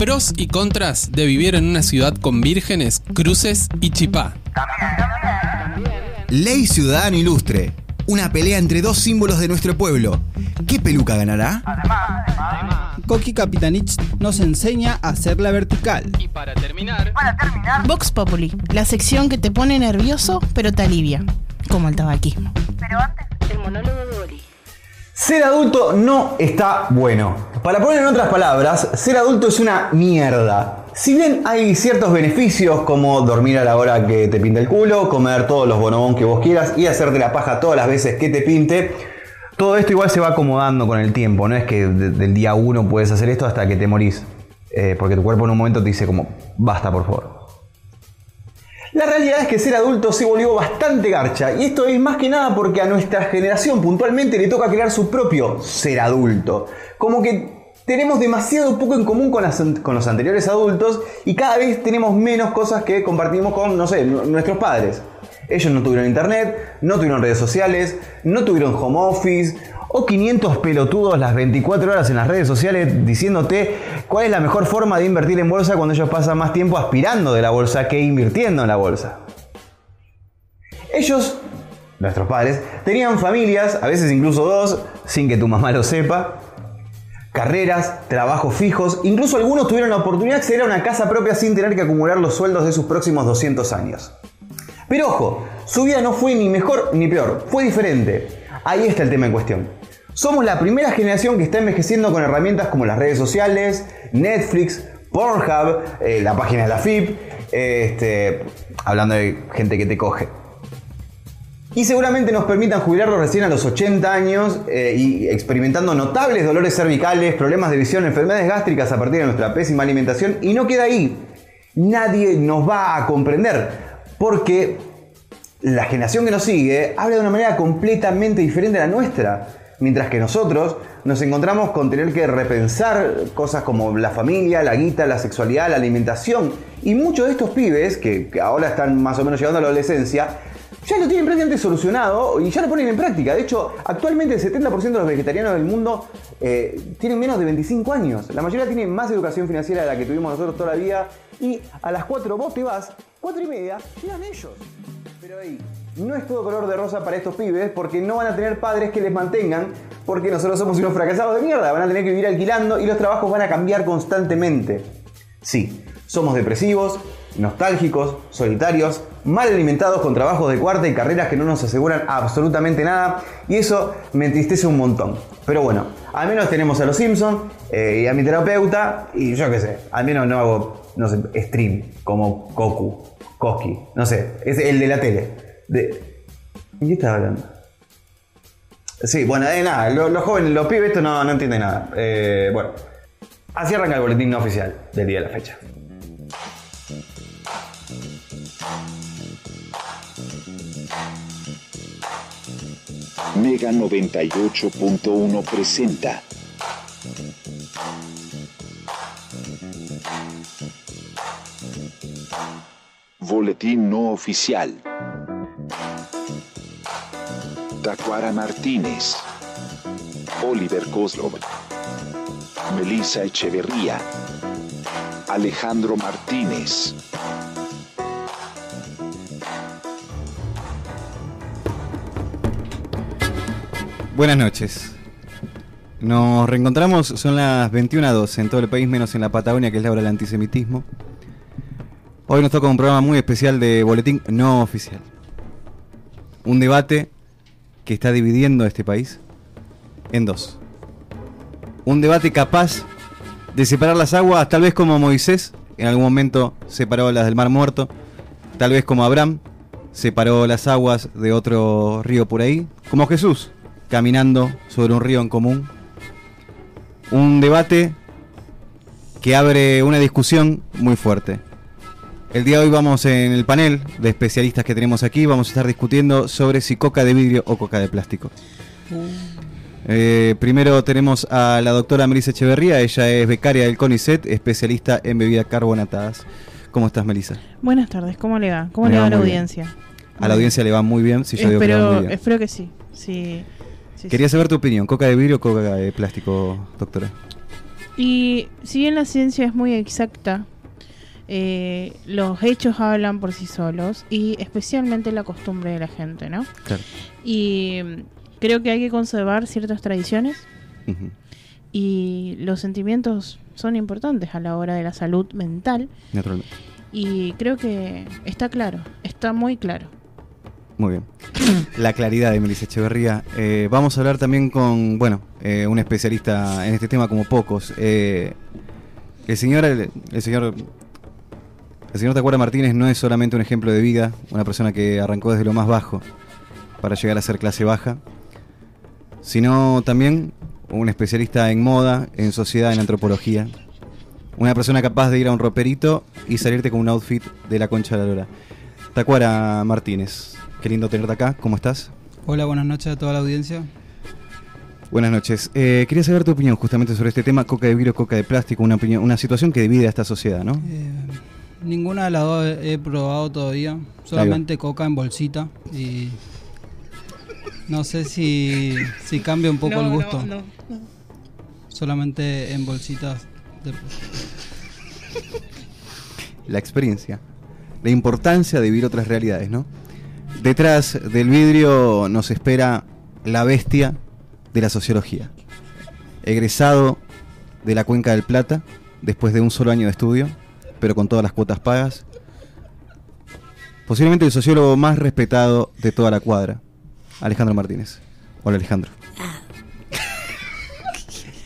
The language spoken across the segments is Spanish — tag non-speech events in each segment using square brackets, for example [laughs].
Pros y contras de vivir en una ciudad con vírgenes, cruces y chipá. Ley Ciudadano Ilustre. Una pelea entre dos símbolos de nuestro pueblo. ¿Qué peluca ganará? Koki Capitanich nos enseña a hacerla vertical. Y para terminar, Vox Populi, la sección que te pone nervioso pero te alivia, como el tabaquismo. El monólogo de. Ser adulto no está bueno. Para poner en otras palabras, ser adulto es una mierda. Si bien hay ciertos beneficios como dormir a la hora que te pinte el culo, comer todos los bonobón que vos quieras y hacerte la paja todas las veces que te pinte, todo esto igual se va acomodando con el tiempo. No es que de- del día uno puedes hacer esto hasta que te morís. Eh, porque tu cuerpo en un momento te dice como, basta por favor. La realidad es que ser adulto se volvió bastante garcha y esto es más que nada porque a nuestra generación puntualmente le toca crear su propio ser adulto. Como que tenemos demasiado poco en común con, con los anteriores adultos y cada vez tenemos menos cosas que compartimos con, no sé, nuestros padres. Ellos no tuvieron internet, no tuvieron redes sociales, no tuvieron home office o 500 pelotudos las 24 horas en las redes sociales diciéndote cuál es la mejor forma de invertir en bolsa cuando ellos pasan más tiempo aspirando de la bolsa que invirtiendo en la bolsa. Ellos, nuestros padres, tenían familias, a veces incluso dos, sin que tu mamá lo sepa, carreras, trabajos fijos, incluso algunos tuvieron la oportunidad de acceder a una casa propia sin tener que acumular los sueldos de sus próximos 200 años. Pero ojo, su vida no fue ni mejor ni peor, fue diferente. Ahí está el tema en cuestión. Somos la primera generación que está envejeciendo con herramientas como las redes sociales, Netflix, Pornhub, eh, la página de la FIP, este, hablando de gente que te coge. Y seguramente nos permitan jubilarnos recién a los 80 años eh, y experimentando notables dolores cervicales, problemas de visión, enfermedades gástricas a partir de nuestra pésima alimentación. Y no queda ahí. Nadie nos va a comprender. Porque la generación que nos sigue habla de una manera completamente diferente a la nuestra. Mientras que nosotros nos encontramos con tener que repensar cosas como la familia, la guita, la sexualidad, la alimentación. Y muchos de estos pibes, que, ahora están más o menos llegando a la adolescencia, ya lo tienen prácticamente solucionado y ya lo ponen en práctica. De hecho, actualmente el 70% de los vegetarianos del mundo eh, tienen menos de 25 años. La mayoría tienen más educación financiera de la que tuvimos nosotros toda la vida. Y a las 4 vos te vas, 4 y media, llegan ellos. Pero ahí, no es todo color de rosa para estos pibes porque no van a tener padres que les mantengan porque nosotros somos unos fracasados de mierda. Van a tener que vivir alquilando y los trabajos van a cambiar constantemente. Sí, somos depresivos, nostálgicos, solitarios, mal alimentados con trabajos de cuarta y carreras que no nos aseguran absolutamente nada y eso me entristece un montón. Pero bueno, al menos tenemos a los Simpsons eh, y a mi terapeuta y yo qué sé, al menos no hago, no sé, stream como Goku, Koski, no sé, es el de la tele. De... ¿De qué estás hablando? Sí, bueno, de nada, lo- los, jóvenes, los pibes, esto no, no entienden nada. Eh, bueno, así arranca el boletín no oficial del día de la fecha. Mega 98.1 presenta. Boletín no oficial. Tacuara Martínez. Oliver Kozlov. Melissa Echeverría. Alejandro Martínez. Buenas noches. Nos reencontramos, son las 21 a 12 en todo el país, menos en la Patagonia, que es la hora del antisemitismo. Hoy nos toca un programa muy especial de boletín no oficial. Un debate que está dividiendo este país en dos. Un debate capaz de separar las aguas, tal vez como Moisés en algún momento separó las del Mar Muerto, tal vez como Abraham separó las aguas de otro río por ahí, como Jesús caminando sobre un río en común. Un debate que abre una discusión muy fuerte. El día de hoy vamos en el panel de especialistas que tenemos aquí, vamos a estar discutiendo sobre si coca de vidrio o coca de plástico. Eh, primero tenemos a la doctora Melissa Echeverría, ella es becaria del CONICET, especialista en bebidas carbonatadas. ¿Cómo estás, Melissa? Buenas tardes, ¿cómo le va? ¿Cómo le va va a la bien. audiencia? A la audiencia le va muy bien, si yo digo que le va muy espero, bien. espero que sí. sí, sí, Quería sí. saber tu opinión, ¿coca de vidrio o coca de plástico, doctora? Y si bien la ciencia es muy exacta, eh, los hechos hablan por sí solos y especialmente la costumbre de la gente, ¿no? Claro. Y mm, creo que hay que conservar ciertas tradiciones y los sentimientos son importantes a la hora de la salud mental Naturalmente. y creo que está claro, está muy claro. Muy bien. La claridad de Melissa Echeverría. Eh, vamos a hablar también con, bueno, eh, un especialista en este tema como pocos. Eh, el señor, el, el señor, el señor Tacuara Martínez no es solamente un ejemplo de vida, una persona que arrancó desde lo más bajo para llegar a ser clase baja, sino también un especialista en moda, en sociedad, en antropología. Una persona capaz de ir a un roperito y salirte con un outfit de la concha de la lora. Tacuara Martínez, qué lindo tenerte acá, ¿cómo estás? Hola, buenas noches a toda la audiencia. Buenas noches. Eh, quería saber tu opinión justamente sobre este tema, coca de vidrio, coca de plástico, una, opinión, una situación que divide a esta sociedad, ¿no? Eh, ninguna de las dos he probado todavía, solamente coca en bolsita y no sé si, si cambia un poco el gusto. Solamente en bolsitas. de- La experiencia, la importancia de vivir otras realidades, ¿no? Detrás del vidrio nos espera la bestia de la sociología. Egresado de la Cuenca del Plata, después de un solo año de estudio, pero con todas las cuotas pagas. Posiblemente el sociólogo más respetado de toda la cuadra, Alejandro Martínez. Hola Alejandro.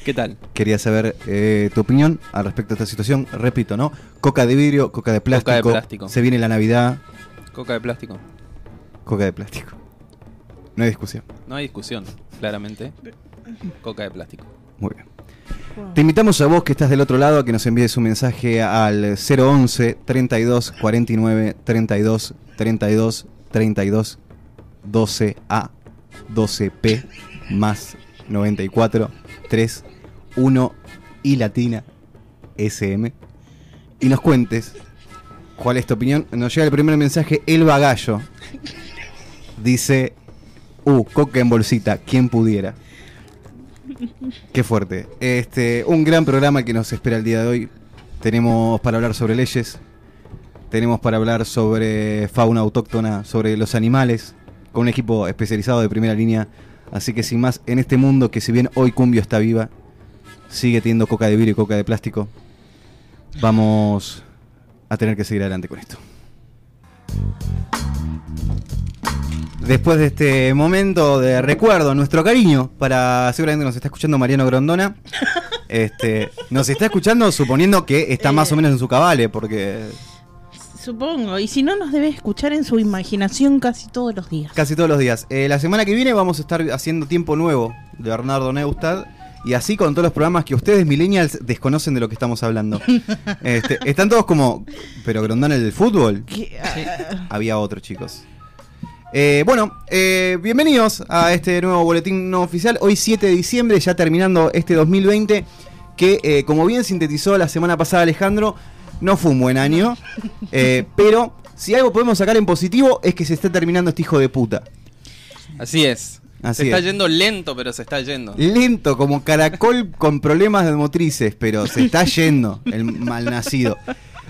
¿Qué tal? Quería saber eh, tu opinión al respecto de esta situación. Repito, ¿no? Coca de vidrio, coca de plástico. Coca de plástico. Se viene la Navidad, Coca de plástico. coca de plástico. No hay discusión. No hay discusión, claramente. Coca de plástico. Muy bien. Te invitamos a vos que estás del otro lado a que nos envíes un mensaje al 011 32 49 32 32 32 12A 12P más 94 3 1 y latina SM y nos cuentes cuál es tu opinión. Nos llega el primer mensaje, El Bagallo. Dice, uh, coca en bolsita, quien pudiera. Qué fuerte. Este, un gran programa que nos espera el día de hoy. Tenemos para hablar sobre leyes, tenemos para hablar sobre fauna autóctona, sobre los animales, con un equipo especializado de primera línea. Así que sin más, en este mundo que si bien hoy Cumbio está viva, sigue teniendo coca de vidrio y coca de plástico, vamos a tener que seguir adelante con esto. Después de este momento de recuerdo, nuestro cariño para seguramente nos está escuchando Mariano Grondona. [laughs] Este, nos está escuchando suponiendo que está más o menos en su cabale, porque Supongo, y si no nos debe escuchar en su imaginación casi todos los días. casi todos los días. Eh, la semana que viene vamos a estar haciendo tiempo nuevo de Bernardo Neustad. Y así con todos los programas que ustedes, millennials, desconocen de lo que estamos hablando. [laughs] Este, están todos como, pero Grondona el del fútbol. Había otro, chicos. Eh, bueno, eh, bienvenidos a este nuevo boletín no oficial. Hoy 7 de diciembre, ya terminando este 2020, que eh, como bien sintetizó la semana pasada Alejandro, no fue un buen año. eh, pero si algo podemos sacar en positivo es que se está terminando este hijo de puta. Así es. Así se está es. yendo lento, pero se está yendo. Lento, como caracol con problemas de motrices, pero se está yendo el malnacido.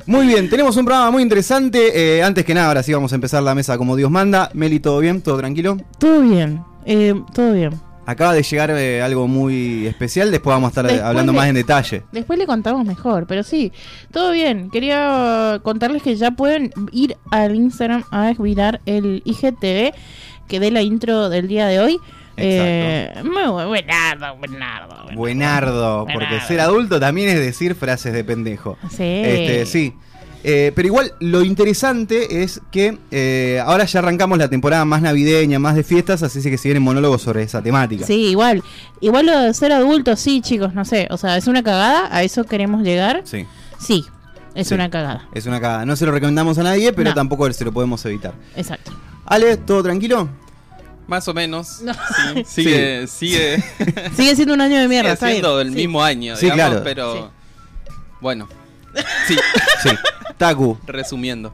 Muy bien, tenemos un programa muy interesante. eh, antes que nada, ahora sí vamos a empezar la mesa como Dios manda. Meli, ¿todo bien? ¿Todo tranquilo? todo bien, eh, todo bien. Acaba de llegar eh, algo muy especial, después vamos a estar eh, Después hablando le- más en detalle. Después le contamos mejor, pero sí, todo bien. Quería contarles que ya pueden ir al Instagram a mirar el IGTV que dé la intro del día de hoy. Eh, muy bu- buenardo, buenardo. Buenardo, porque ser adulto también es decir frases de pendejo. Sí. Este, sí. Eh, pero igual lo interesante es que eh, ahora ya arrancamos la temporada más navideña, más de fiestas, así que se vienen monólogos sobre esa temática. Sí, igual. Igual lo de ser adulto, sí, chicos, no sé. O sea, ¿es una cagada? ¿A eso queremos llegar? Sí, Sí, es Sí. una cagada. es una cagada. No se lo recomendamos a nadie, pero No. tampoco se lo podemos evitar. Exacto. Ale, ¿todo tranquilo? Más o menos. No. Sí, sigue, sigue, [laughs] Sigue siendo un año de mierda, sigue siendo del Sí. mismo año, Sí, digamos, claro. pero Sí. bueno. Sí, Sí. Taku, resumiendo.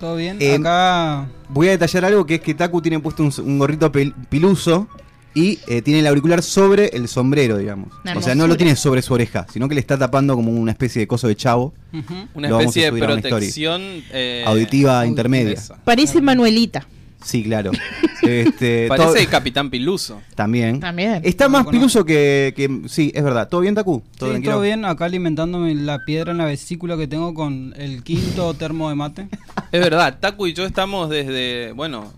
¿Todo bien? Eh, Acá voy a detallar algo que es que Taku tiene puesto un, un gorrito piluso y eh, tiene el auricular sobre el sombrero, digamos. O sea, no lo tiene sobre su oreja, sino que le está tapando como una especie de coso de chavo. Una Lo especie de una protección eh, Auditiva intermedia. Parece Manuelita. Sí, claro. [laughs] Este, Parece todo- el Capitán Piluso. También. También. Está No más conozco. piluso que, que- Sí, es verdad. ¿Todo bien, Taku? Sí, tranquilo? todo bien, acá alimentándome la piedra en la vesícula que tengo con el quinto [laughs] termo de mate. Es verdad, Taku y yo estamos desde, bueno,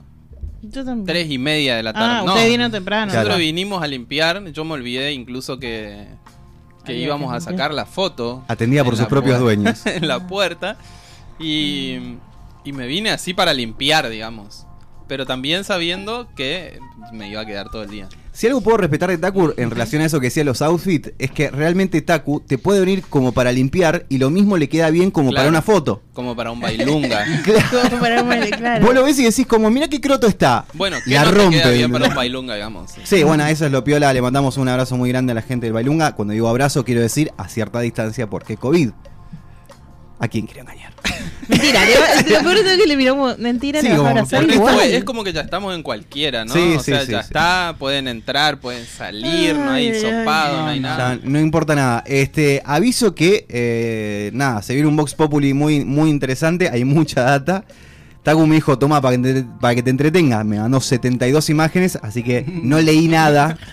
Yo también. tres y media de la tarde. Ah, No, usted vino temprano. Nosotros Claro. vinimos a limpiar, yo me olvidé incluso que, que íbamos que a sacar la foto. Atendida por sus propios dueños. [laughs] en la puerta. Y, y me vine así para limpiar, digamos. Pero también sabiendo que me iba a quedar todo el día. Si algo puedo respetar de Taku en relación a eso que decía los outfits, es que realmente Taku te puede venir como para limpiar y lo mismo le queda bien como Claro. para una foto. Como para un bailunga. [laughs] Como para un baile, claro. Vos lo ves y decís como, mira qué croto está. Bueno, que la no rompe. te queda bien para un bailunga, digamos. Sí, bueno, eso es lo piola. Le mandamos un abrazo muy grande a la gente del Bailunga. Cuando digo abrazo, quiero decir a cierta distancia porque COVID. ¿A quién quiere engañar? [laughs] Mentira, lo peor es que le miramos. Mentira, Sí, le vas a como- igual. es como que ya estamos en cualquiera, ¿no? Sí, o sí, sea, sí, ya sí. está, pueden entrar, pueden salir, no hay Ay, ay, sopado, no hay nada. no importa nada. Este, aviso que, eh, nada, se viene un Vox Populi muy, muy interesante. Hay mucha data. Taku me dijo, toma para que, te, para que te entretengas. Me mandó 72 imágenes, así que no leí nada. [laughs]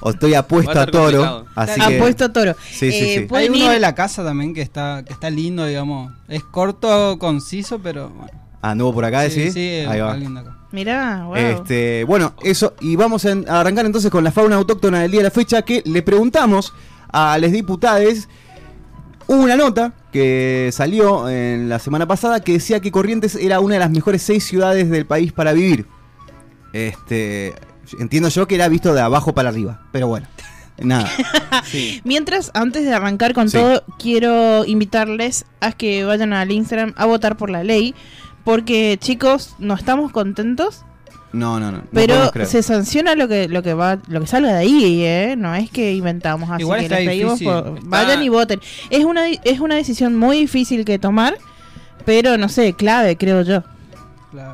O estoy apuesto a toro. Así que, Apuesto a toro. Sí, sí, Eh, sí. Hay uno ir- de la casa también que está que está lindo, digamos. Es corto, conciso, pero bueno. Anduvo por acá, sí, ¿sí? sí, Ahí va. acá. Mirá, wow. Este, bueno, eso, y vamos a, a arrancar entonces con la fauna autóctona del día de la fecha que le preguntamos a los diputados. Hubo una nota que salió en la semana pasada que decía que Corrientes era una de las mejores seis ciudades del país para vivir. Este, entiendo yo que era visto de abajo para arriba, pero bueno, [laughs] nada. Sí. Mientras, antes de arrancar con Sí. todo, quiero invitarles a que vayan al Instagram a votar por la ley. Porque, chicos, no estamos contentos, No, no, no. no pero se sanciona lo que lo que va lo que salga de ahí, ¿eh? No es que inventamos así Igual que está les pedimos por- Está- vayan y voten. Es una es una decisión muy difícil que tomar, pero no sé, clave, creo yo.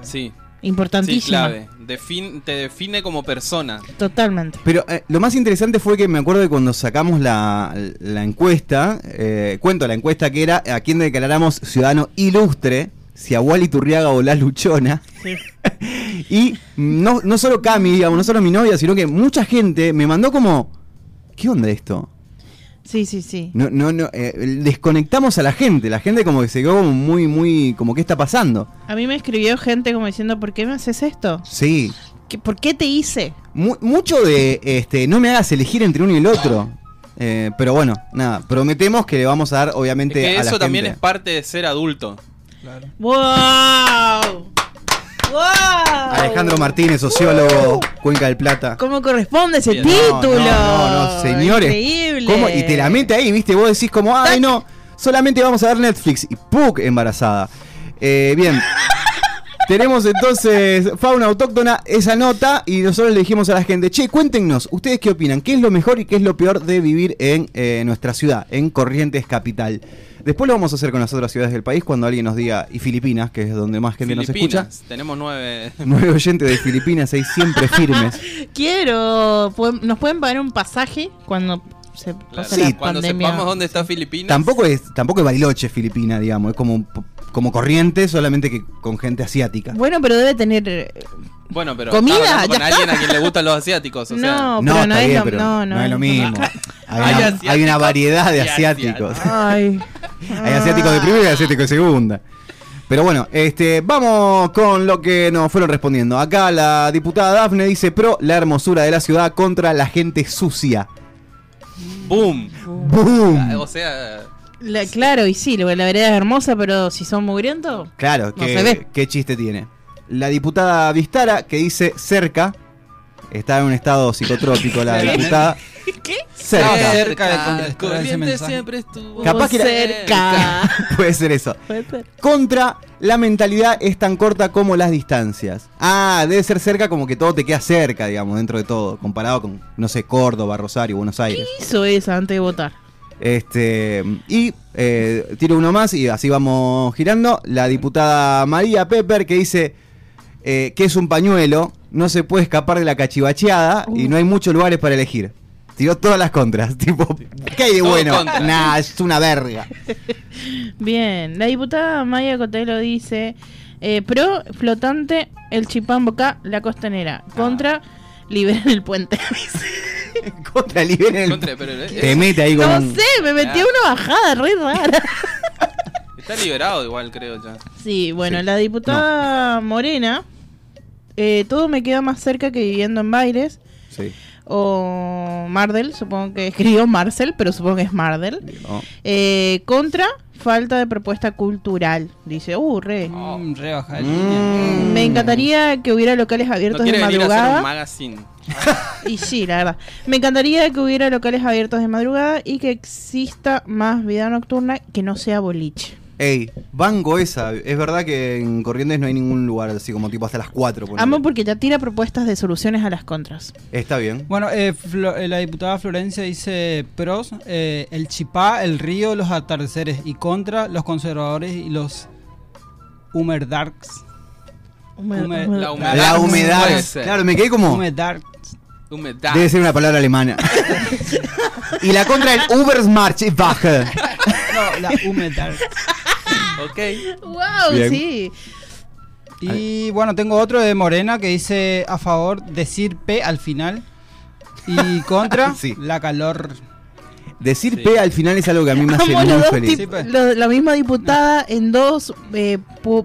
Sí, sí, Importantísima. clave. Defin- te define como persona. Totalmente. Pero eh, lo más interesante fue que me acuerdo de cuando sacamos la, la encuesta, eh, cuento la encuesta que era a quién declaráramos ciudadano ilustre, si a Wally Turriaga o la Luchona. [laughs] y no, no solo Cami, digamos, no solo mi novia, sino que mucha gente me mandó como, ¿qué onda esto? Sí, sí, sí. No, no, no, eh, desconectamos a la gente, la gente como que se quedó muy, muy, como, ¿qué está pasando? A mí me escribió gente como diciendo, ¿por qué me haces esto? Sí, ¿Qué- ¿Por qué te hice? Mu- mucho de este no me hagas elegir entre uno y el otro. Eh, pero bueno, nada, prometemos que le vamos a dar Es obviamente que a la eso también es parte de ser adulto. claro. ¡Wow! ¡Wow! Alejandro Martínez, sociólogo, Cuenca del Plata. ¿Cómo corresponde ese Bien. No, título? No, no, no, señores. Increíble. ¿Cómo? Y te la mete ahí, ¿viste? Vos decís como, ay no, solamente vamos a ver Netflix y ¡puc! embarazada. Eh, bien. [laughs] Tenemos entonces fauna autóctona, esa nota, y nosotros le dijimos a la gente, che, cuéntenos, ¿ustedes qué opinan? ¿Qué es lo mejor y qué es lo peor de vivir en eh, nuestra ciudad, en Corrientes Capital? Después lo vamos a hacer con las otras ciudades del país cuando alguien nos diga, y Filipinas, que es donde más gente nos escucha. Filipinas, tenemos nueve. [laughs] Nueve oyentes de Filipinas ahí siempre firmes. [laughs] Quiero. ¿pueden- ¿Nos pueden pagar un pasaje cuando se pase Sí, la Cuando pandemia? sepamos dónde está Filipinas. Tampoco es, tampoco es Bariloche Filipina, digamos, es como, como corriente, solamente que con gente asiática. Bueno, pero debe tener. eh, Bueno, pero Comida, con ya alguien está. a quien le gustan los asiáticos. O sea, no, No, pero no está es bien, lo, pero no, no, es lo mismo. [laughs] Hay Hay una, asiáticos hay una variedad de asiáticos. Ay. Hay asiáticos de primera y asiáticos de segunda. Pero bueno, este, vamos con lo que nos fueron respondiendo. Acá la diputada Dafne dice pro la hermosura de la ciudad contra la gente sucia. ¡Boom! ¡Boom! O sea, La- claro, y sí, la vereda es hermosa, pero si son mugrientos. Claro, No se ve. qué chiste tiene. La diputada Vistara que dice cerca. Está en un estado psicotrópico la diputada. ¿Qué? Cerca. cerca Corrientes mensaje. siempre estuvo Capaz que era- cerca. [laughs] Puede ser eso. Puede ser. Contra la mentalidad es tan corta como las distancias. Ah, debe ser cerca como que todo te queda cerca, digamos, dentro de todo. Comparado con, no sé, Córdoba, Rosario, Buenos Aires. ¿Qué hizo esa antes de votar? Este, y eh, tiro uno más y así vamos girando. La diputada María Pepper que dice: eh, que es un pañuelo, no se puede escapar de la cachivacheada y no hay muchos lugares para elegir. Tiró todas las contras, [laughs] tipo, ¿qué hay de bueno? Nah, es una verga. [laughs] Bien, la diputada Maya Cotelo dice: eh, pro, flotante, el chipamboca, la costanera. Contra, liberen el puente. [laughs] Contra liberen el... Contra, pero, eh, Te mete ahí con no un- sé, me metí a Ah. una bajada re rara. Está liberado igual, creo ya. Sí, bueno, Sí. la diputada Morena, eh, todo me queda más cerca que viviendo en Baires. Sí. O Mardel, supongo que escribió Marcel, pero supongo que es Mardel. no. Eh, contra, falta de propuesta cultural. Dice, uh, re. Mm, re baja de Mm. línea. Me encantaría que hubiera locales No abiertos de quiere venir a hacer un madrugada. magazine. [laughs] Y sí, la verdad. Me encantaría que hubiera locales abiertos de madrugada y que exista más vida nocturna que no sea boliche. Ey, banco esa. Es verdad que en Corrientes no hay ningún lugar así como tipo hasta las 4. ponele. Amo porque ya tira propuestas de soluciones a las contras. Está bien. Bueno, eh, Flo- eh, la diputada Florencia dice pros, eh, el chipá, el río, los atardeceres y contra los conservadores y los humerdarks. Humed- Humed- humed- La humedad. La humedad. Claro, me quedé como. Humerdarks. Humedad. Debe ser una palabra alemana. [laughs] y la contra el Ubersmarchwache. No, la humerdarks. Ok. ¡Wow! Bien. Sí. Y bueno, tengo otro de Morena que dice a favor decir P al final. Y [laughs] contra Sí. la calor. Decir Sí. P al final es algo que a mí me hace muy feliz. Sí, pues. lo- la misma diputada en dos eh, mm,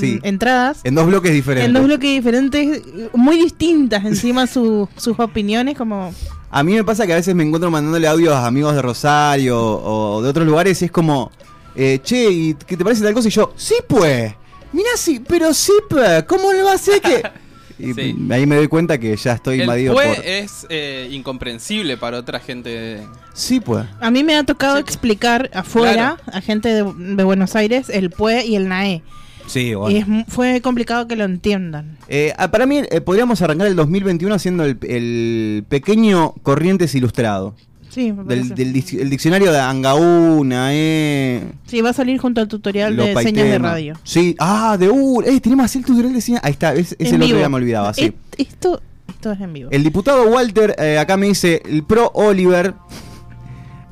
Sí. entradas. En dos bloques diferentes. En dos bloques diferentes, muy distintas encima su- [laughs] sus opiniones, como... A mí me pasa que a veces me encuentro mandándole audios a amigos de Rosario o de otros lugares y es como, eh, che, ¿y qué te parece tal cosa? Y yo, sí, pues. Mirá, sí, pero sí, pues. ¿Cómo le va a ser que.? [laughs] Y Sí. ahí me doy cuenta que ya estoy El invadido fue por. es eh, incomprensible para otra gente. Sí, pues. A mí me ha tocado Sí. explicar afuera a gente de, de Buenos Aires el PUE y el NAE. Sí, Y es fue complicado que lo entiendan. Eh, ah, para mí, eh, podríamos arrancar el 2021 haciendo el, el pequeño Corrientes Ilustrado. Sí, me Del, del dic- el diccionario de Angaúna, eh. Sí, va a salir junto al tutorial los de señas de radio. Sí, ah, de uh, eh, tenemos así el tutorial de señas. Ahí está, es, En el otro vivo. día me olvidaba, sí. Esto, esto es en vivo. El diputado Walter eh, acá me dice, el pro Oliver.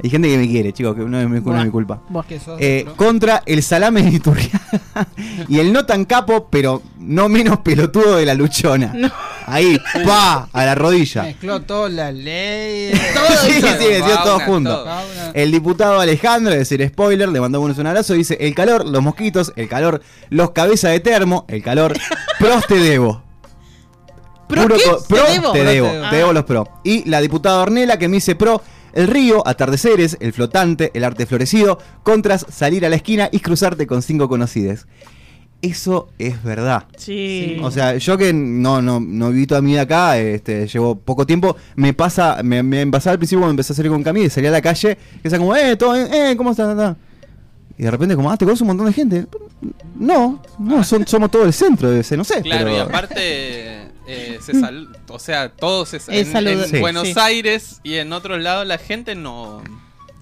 Hay gente que me quiere, chicos, que no es mi, no es Buah. mi culpa. Buah. Que sos Eh, contra el salame de Iturriaga [laughs] y el no tan capo, pero no menos pelotudo de la luchona. No. Ahí, pa, a la rodilla. Mezcló toda la ley. [laughs] sí, sí, metió todo junto. todo. Una- El diputado Alejandro, es decir, spoiler, le mandamos un abrazo, dice, el calor, los mosquitos, el calor, los cabezas de termo, el calor, pros te debo. ¿Pro pro, debo? te Pro debo, te debo. te debo los pro. Y la diputada Ornela que me dice pro, el río, atardeceres, el flotante, el arte florecido, contras, salir a la esquina y cruzarte con cinco conocides. Eso es verdad. Sí. O sea, yo que no, no, no viví toda mi vida acá, este, llevo poco tiempo, me pasa, me, me pasaba al principio cuando empecé a salir con Camille, salía a la calle, que sea como, eh, todo, bien? eh, ¿cómo estás? Ta. Y de repente como, ah, te conoces un montón de gente. No, no, son, somos todo el centro de ese, no sé. Claro, pero- y aparte, [laughs] eh, se sal- o sea, todos se [laughs] Es en, saludo- en Sí. Buenos sí. Aires y en otros lados la gente no.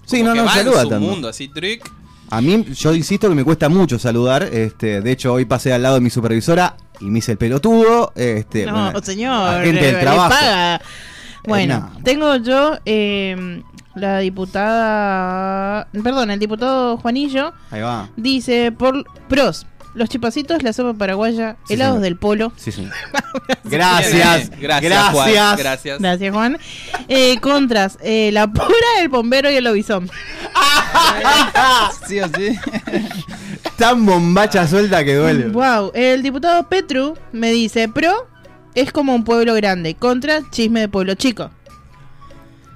Sí, no, saluda en su tanto. mundo, así, trick. A mí, yo insisto que me cuesta mucho saludar. Este, de hecho, hoy pasé al lado de mi supervisora y me hice el pelotudo. Este, no, bueno, señor. la gente del trabajo. paga. Bueno, no. tengo yo eh, la diputada. Perdón, el diputado Juanillo Ahí va. dice: por pros, los chipacitos, la sopa paraguaya, Sí, helados señor. del polo. Sí, sí. [laughs] Gracias. Gracias, Juan, Gracias. Gracias. Gracias, Juan. Eh, contras, eh, la pura, el bombero y el lobizón. [laughs] Sí o sí. [laughs] Tan bombacha suelta que duele. Wow, el diputado Petru me dice: pro es como un pueblo grande, contra chisme de pueblo chico.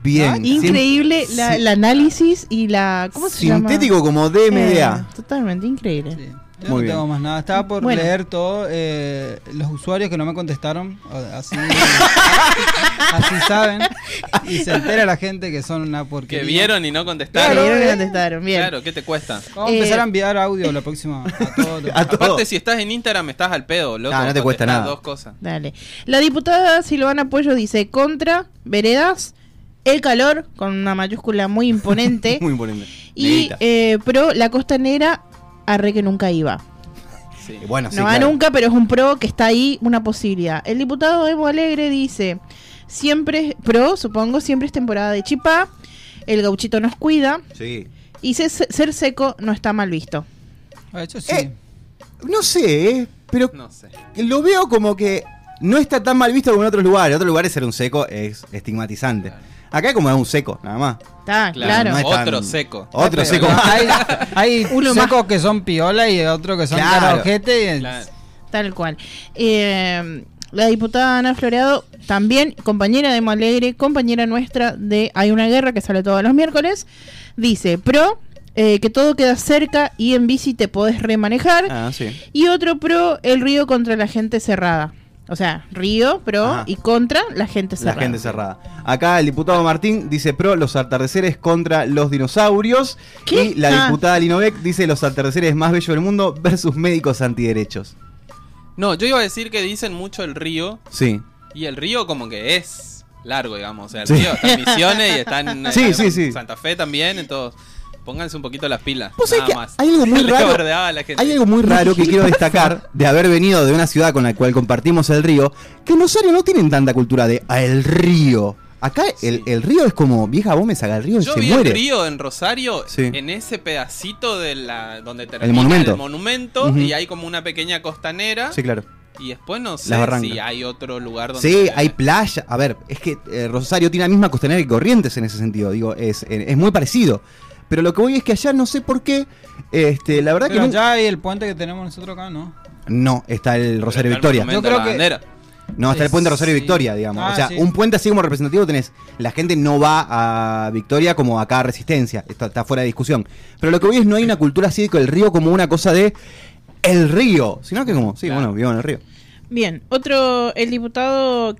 Bien. Ah, Increíble Sim- la- sí. el análisis y la. ¿Cómo se llama? Sintético como DMDA. Eh, totalmente increíble. Sí. Yo Muy no bien. tengo más nada. Estaba por Bueno. leer todo. eh, los usuarios que no me contestaron. Así, [laughs] así saben. Y se entera la gente que son una porquería. Que vieron y no contestaron. Claro, que eh. contestaron, bien. Claro, ¿qué te cuesta? Vamos a empezar Eh, a enviar audio la próxima a [laughs] todos. A Aparte, si estás en Instagram, estás al pedo, loco. Ah, no te cuesta nada. dos cosas. Dale. La diputada Silvana Pollo dice contra veredas, el calor, con una mayúscula muy imponente. [laughs] Muy imponente. y eh, pro la costanera, arre que nunca iba. sí. Bueno, sí, no va claro. nunca, pero es un pro que está ahí, una posibilidad. El diputado Evo Alegre dice, siempre, pro, supongo, siempre es temporada de chipá, el gauchito nos cuida, Sí. y se- ser seco no está mal visto. Ah, Eso sí. Eh, No sé, eh, pero No sé. lo veo como que no está tan mal visto como en otros lugares. En otros lugares ser un seco es estigmatizante. Acá como es un seco, nada más. Está, Claro, no es tan- Otro seco. Otro Pero seco. Hay, [laughs] hay Uno más. secos que son piola y otros que son Claro. cara ojete. y- Claro. Tal cual. Eh, la diputada Ana Floreado, también compañera de Malegre, compañera nuestra de Hay una guerra que sale todos los miércoles, dice, pro, eh, que todo queda cerca y en bici te podés remanejar. Ah, sí. Y otro pro, el río contra la gente cerrada. O sea, río, pro Ajá. y contra la gente La cerrada. gente cerrada. Acá el diputado Martín dice pro los atardeceres contra los dinosaurios. ¿Qué? Y la Ah. diputada Linovec dice los atardeceres más bellos del mundo versus médicos antiderechos. No, yo iba a decir que dicen mucho el río. Sí. Y el río como que es largo, digamos. O sea, el Sí. río está en Misiones y está en Sí, en sí, sí. Santa Fe también. Entonces, pónganse un poquito las pilas. Vos sabés nada que más. hay algo muy raro. bardeaba a la gente. Hay algo muy raro que quiero destacar [laughs] de haber venido de una ciudad con la cual compartimos el río, que en Rosario no tienen tanta cultura de "Ah, el río. Acá el, Sí. el río es como, vieja, vos me saca el río y Yo se vi muere. el río en Rosario, Sí. en ese pedacito de la donde termina monumento. el monumento, y hay como una pequeña costanera. Sí, claro. Y después no sé si hay otro lugar donde. Sí, hay playa. A ver, es que eh, Rosario tiene la misma costanera que Corrientes en ese sentido. Digo, es, eh, es muy parecido. Pero lo que voy es que allá no sé por qué. Este, la verdad Pero que no, ya hay el puente que tenemos nosotros acá, ¿no? no está el Rosario Está Victoria. Yo creo que-. No, está el puente Rosario sí. Victoria, digamos. Ah, o sea, sí. un puente así como representativo tenés. La gente no va a Victoria como acá a Resistencia. Está, está fuera de discusión. Pero lo que voy es no hay una cultura así con el río como una cosa de el río. Sino que como, sí, Claro. bueno, vivo en el río. Bien, otro, el diputado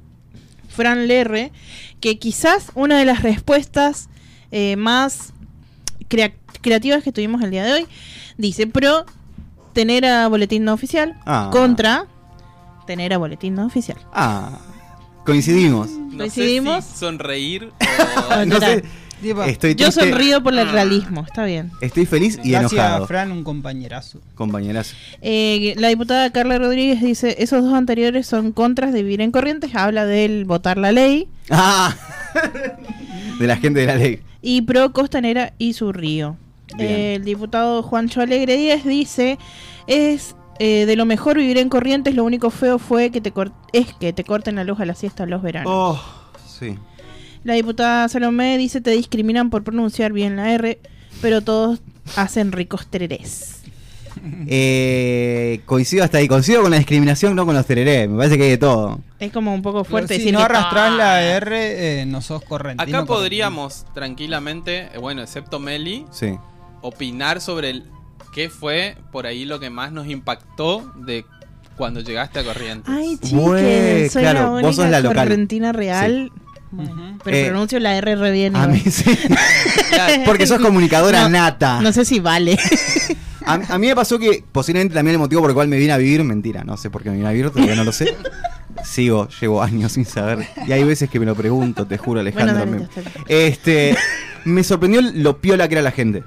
Fran Lerre, que quizás una de las respuestas eh, más crea- creativas que tuvimos el día de hoy, dice pro tener a boletín no oficial, Ah. contra tener a boletín no oficial. Ah, coincidimos. No [laughs] Coincidimos. sé si sonreír [laughs] o. no sé. Estoy Yo sonrío por el realismo, está bien. Estoy feliz y gracias enojado. a Fran, un compañerazo. Compañeras. Eh, la diputada Carla Rodríguez dice, esos dos anteriores son contras de vivir en Corrientes, habla del votar la ley, Ah, [laughs] de la gente de la ley. y pro Costanera y su río. Eh, el diputado Juancho Alegre Díaz dice, es eh, de lo mejor vivir en Corrientes, lo único feo fue que te es que te corten la luz a la siesta los veranos. Oh, sí. La diputada Salomé dice, te discriminan por pronunciar bien la R, pero todos hacen ricos tererés. Eh, coincido hasta ahí. Coincido con la discriminación, no con los tereré. Me parece que hay de todo. Es como un poco fuerte si decir no que- arrastrás la R, eh, no sos correntino. Acá podríamos tranquilamente, eh, bueno, excepto Meli, Sí. opinar sobre el, qué fue por ahí lo que más nos impactó de cuando llegaste a Corrientes. Ay, chiques, soy claro, la vos única sos la local. correntina real. Bueno. Pero Eh, pronuncio la R re bien. A mí sí. [laughs] Porque sos comunicadora No, nata. No sé si vale. A, a mí me pasó que posiblemente también el motivo por el cual me vine a vivir, mentira, no sé por qué me vine a vivir, todavía no lo sé. [laughs] Sigo, llevo años sin saber. Y hay veces que me lo pregunto, te juro, Alejandro. Bueno, dale, me- este, me sorprendió lo piola que era la gente.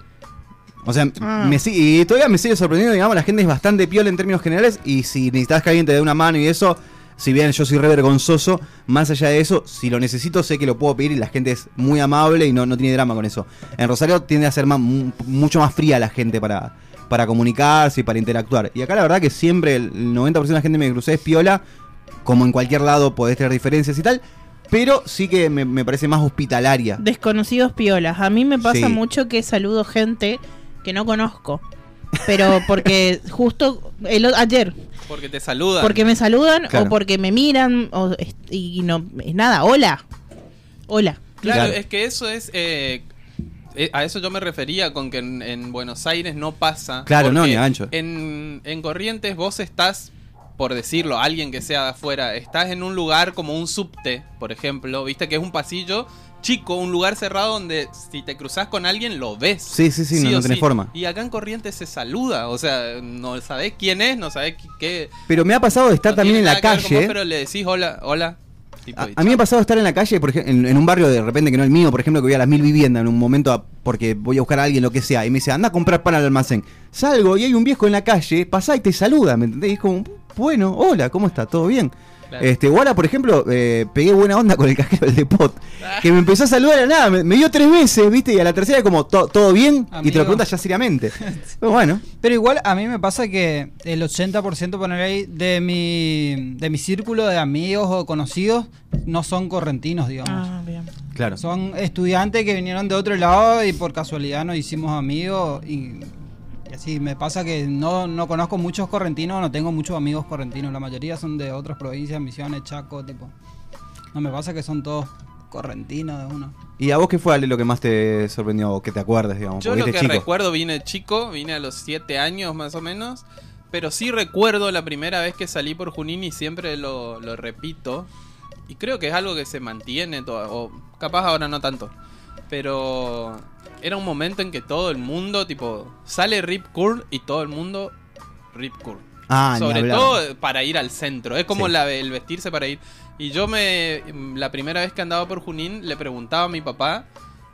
O sea, Ah. me y todavía me sigue sorprendiendo, digamos, la gente es bastante piola en términos generales y si necesitas que alguien te dé una mano y eso, si bien yo soy re vergonzoso, más allá de eso, si lo necesito sé que lo puedo pedir y la gente es muy amable y no, no tiene drama con eso. En Rosario tiende a ser más, mu- mucho más fría la gente para, para comunicarse y para interactuar. Y acá la verdad que siempre el 90% de la gente me crucé es piola, como en cualquier lado podés tener diferencias y tal, pero sí que me, me parece más hospitalaria. Desconocidos piolas. A mí me pasa Sí. mucho que saludo gente que no conozco. Pero porque justo el, ayer, Porque te saludan. porque me saludan Claro. o porque me miran o, est- y no, nada, hola. Hola. Claro, Claro. es que eso es. eh, eh, a eso yo me refería con que en, en Buenos Aires no pasa. Claro, no, ni a gancho. En, en Corrientes vos estás, por decirlo, alguien que sea de afuera, estás en un lugar como un subte, por ejemplo, viste que es un pasillo chico, un lugar cerrado donde si te cruzas con alguien lo ves. Sí, sí, sí, no- no tenés forma. Y acá en Corrientes se saluda, o sea, no sabés quién es, no sabés qué. Pero me ha pasado de estar no también en la vos, calle. pero le decís hola, hola. tipo. A, mí me ha pasado estar en la calle, por ejemplo, en, en un barrio de repente que no el mío, por ejemplo, que voy a las mil viviendas en un momento a- porque voy a buscar a alguien, lo que sea, y me dice, anda a comprar pan al almacén. Salgo y hay un viejo en la calle, pasa y te saluda, ¿me entendés? Y es como, bueno, hola, ¿cómo está? ¿Todo bien? Claro. Este, o ahora, por ejemplo, eh, pegué buena onda con el cajero del Depot, Ah. que me empezó a saludar a nada, me, me dio tres veces, ¿viste? Y a la tercera como, "¿To- ¿todo bien? Y te lo preguntas ya seriamente. [laughs] Pero bueno, Pero igual a mí me pasa que el 80% poner ahí de mi de mi círculo de amigos o conocidos no son correntinos, digamos. Ah, bien. claro. Son estudiantes que vinieron de otro lado y por casualidad nos hicimos amigos y, y así me pasa que no, no conozco muchos correntinos, no tengo muchos amigos correntinos, la mayoría son de otras provincias, Misiones, Chaco, tipo. No me pasa que son todos correntinos de uno. ¿Y a vos qué fue Ale, lo que más te sorprendió o que te acuerdes, digamos? Yo lo que chico? recuerdo, vine chico, vine a los 7 años más o menos. Pero sí recuerdo la primera vez que salí por Junín y siempre lo, lo repito. Y creo que es algo que se mantiene, to- o capaz ahora no tanto. Pero era un momento en que todo el mundo, tipo, sale Rip Curl y todo el mundo Rip Curl. Ah, Sobre todo para ir al centro. Es como Sí. la- el vestirse para ir. Y yo me. La primera vez que andaba por Junín le preguntaba a mi papá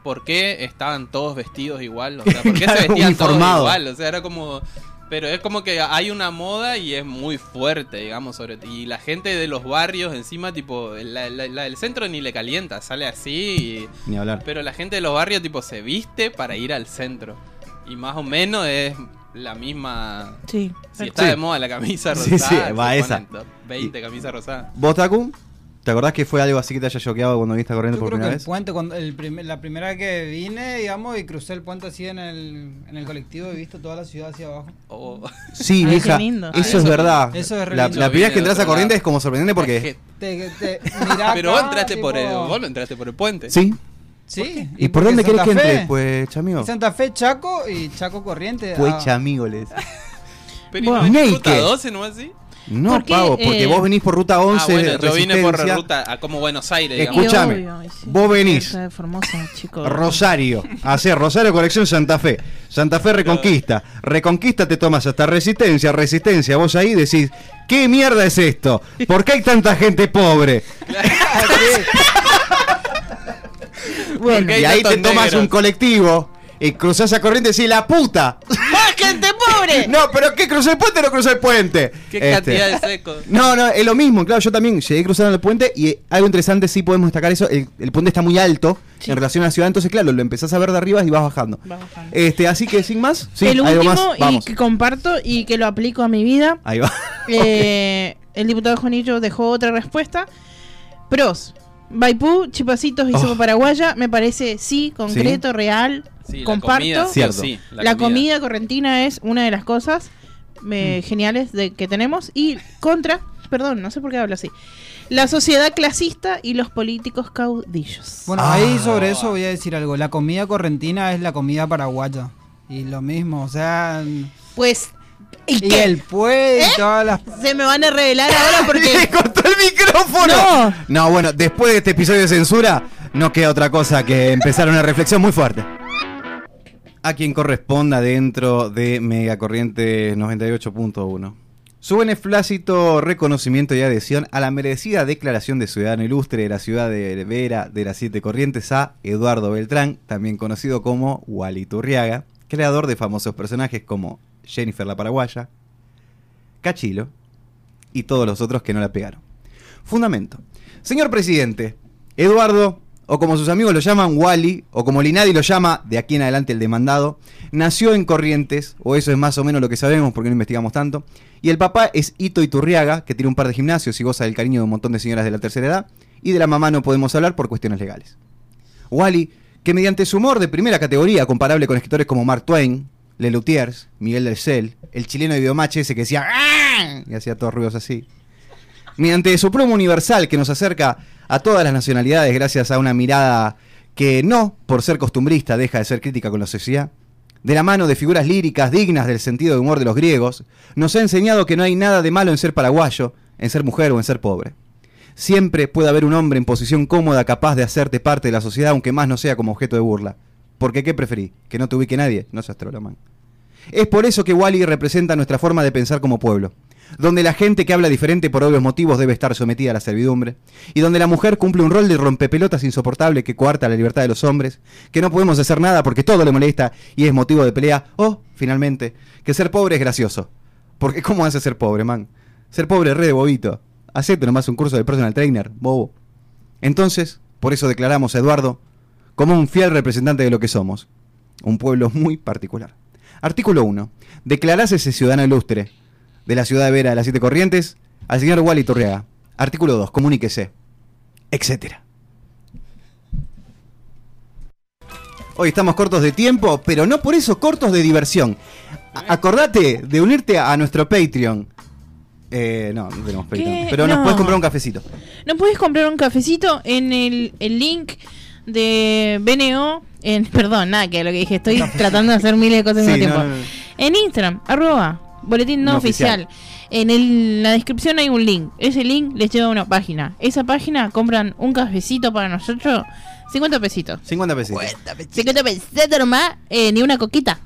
por qué estaban todos vestidos igual. O sea, [laughs] por qué Claro, se vestían todos igual. O sea, era como. Pero es como que hay una moda y es muy fuerte, digamos, sobre y la gente de los barrios encima, tipo, la, la- la del centro ni le calienta, sale así, y- Ni hablar. pero la gente de los barrios, tipo, se viste para ir al centro. Y más o menos es la misma... Sí. Si está Sí. de moda la camisa Sí, rosada, sí, se va esa. ponen to- 20 camisas rosadas. ¿Vos, Taku? ¿Te acordás que fue algo así que te haya choqueado cuando viste corriendo Yo por creo que primera el vez? puente, cuando el primer- la primera vez que vine, digamos, y crucé el puente así en el, en el colectivo, he visto toda la ciudad hacia abajo. O- Sí, Ay, vieja. qué lindo. Eso Ah, es eso- verdad. eso es re la, lindo. la primera vez que entras a corriente es como sorprendente Es porque. que- Te, te, mirá [laughs] pero acá, vos entraste por el, tipo- vos no entraste por el puente. Sí. Sí. ¿Y por porque dónde querés que entre? Pues, chamigo. Santa Fe, Chaco y Chaco Corriente. Pues, ah, chamigo, les. [laughs] Pero ¿y Bueno. no es Naked. ruta 12, ¿no es así? No, ¿Por qué, pavo, porque eh, vos venís por ruta 11 ah, bueno, yo vine por Resistencia, ruta a como Buenos Aires, ay, sí. vos venís. Es Formosa, chico. Rosario, hacer Rosario Colección Santa Fe. Santa Fe Reconquista. Reconquista te tomas hasta Resistencia, Resistencia. Vos ahí decís, ¿qué mierda es esto? ¿Por qué hay tanta gente pobre? [laughs] Bueno, y ahí te tomas negros. un colectivo y cruzás a corriente y decís, ¡la puta! ¡Ah, gente pobre! [laughs] No, pero ¿qué? ¿Crucé el puente o no crucé el puente? Qué Este, cantidad de secos. No, no, es lo mismo, claro, yo también llegué cruzando el puente y eh, algo interesante sí podemos destacar eso, el, el puente está muy alto Sí. en relación a la ciudad, entonces claro, lo empezás a ver de arriba y vas bajando. Va bajando. Este, así que sin más, sí, el algo último más, y que comparto y que lo aplico a mi vida. Ahí va. [laughs] Eh, el diputado Juanillo dejó otra respuesta. Pros. Baipú, Chipacitos y Oh. sopa paraguaya, me parece sí, concreto, real. Sí, la comparto. comida, sí o Cierto. sí, la comida. correntina es una de las cosas eh, Mm. geniales de, que tenemos. Y contra, perdón, no sé por qué hablo así. La sociedad clasista y los políticos caudillos. Bueno, Ah. ahí sobre eso voy a decir algo. La comida correntina es la comida paraguaya. Y lo mismo, o sea. Pues, ¿y Y qué? el pues ¿Eh? y todas las. Se me van a revelar ahora ¡Le porque. [laughs] cortó el micrófono! No. No, bueno, después de este episodio de censura, no queda otra cosa que empezar una reflexión muy fuerte. A quien corresponda dentro de Megacorriente 98.1. Su beneplácito reconocimiento y adhesión a la merecida declaración de ciudadano ilustre de la ciudad de Vera de las Siete Corrientes a Eduardo Beltrán, también conocido como Wally Turriaga, creador de famosos personajes como Jennifer la Paraguaya, Cachilo y todos los otros que no la pegaron. Fundamento. Señor presidente, Eduardo, o como sus amigos lo llaman, Wally, o como Linadi lo llama, de aquí en adelante el demandado, nació en Corrientes, o eso es más o menos lo que sabemos porque no investigamos tanto, y el papá es Ito Iturriaga, que tiene un par de gimnasios y goza del cariño de un montón de señoras de la tercera edad, y de la mamá no podemos hablar por cuestiones legales. Wally, que mediante su humor de primera categoría, comparable con escritores como Mark Twain, Lelutiers, Miguel del Cel, el chileno de Videomatch ese que decía "Ah", y hacía todos ruidos así, mediante su promo universal que nos acerca a todas las nacionalidades gracias a una mirada que no, por ser costumbrista, deja de ser crítica con la sociedad, de la mano de figuras líricas dignas del sentido de humor de los griegos, nos ha enseñado que no hay nada de malo en ser paraguayo, en ser mujer o en ser pobre. Siempre puede haber un hombre en posición cómoda capaz de hacerte parte de la sociedad, aunque más no sea como objeto de burla. Porque ¿qué preferí? ¿Que no te ubique nadie? No seas trolaman. Es por eso que Wally representa nuestra forma de pensar como pueblo. donde la gente que habla diferente por obvios motivos debe estar sometida a la servidumbre, y donde la mujer cumple un rol de rompepelotas insoportable que coarta la libertad de los hombres, que no podemos hacer nada porque todo le molesta y es motivo de pelea, o, finalmente, que ser pobre es gracioso. Porque ¿cómo hace ser pobre, man? Ser pobre es re de bobito. Hacete nomás un curso de personal trainer, bobo. Entonces, por eso declaramos a Eduardo como un fiel representante de lo que somos, un pueblo muy particular. Artículo 1. Declarás ese ciudadano ilustre de la ciudad de Vera de las Siete Corrientes al señor Wally Turriaga. Artículo 2. Comuníquese. Etcétera. Hoy estamos cortos de tiempo, pero no por eso cortos de diversión. A- acordate de unirte a nuestro Patreon. Eh, no, no tenemos Patreon. ¿Qué? Pero nos No. puedes comprar un cafecito. No puedes comprar un cafecito en el, el link de BNO. En, [laughs] perdón, nada que lo que dije. Estoy tratando de hacer miles de cosas al Sí, mismo no, tiempo. no, no. En Instagram, arroba, boletín no, No oficial. oficial. En el- la descripción hay un link. Ese link les lleva a una página. Esa página compran un cafecito para nosotros. 50 pesitos. 50 pesitos. 50 pesitos nomás, eh, ni una coquita.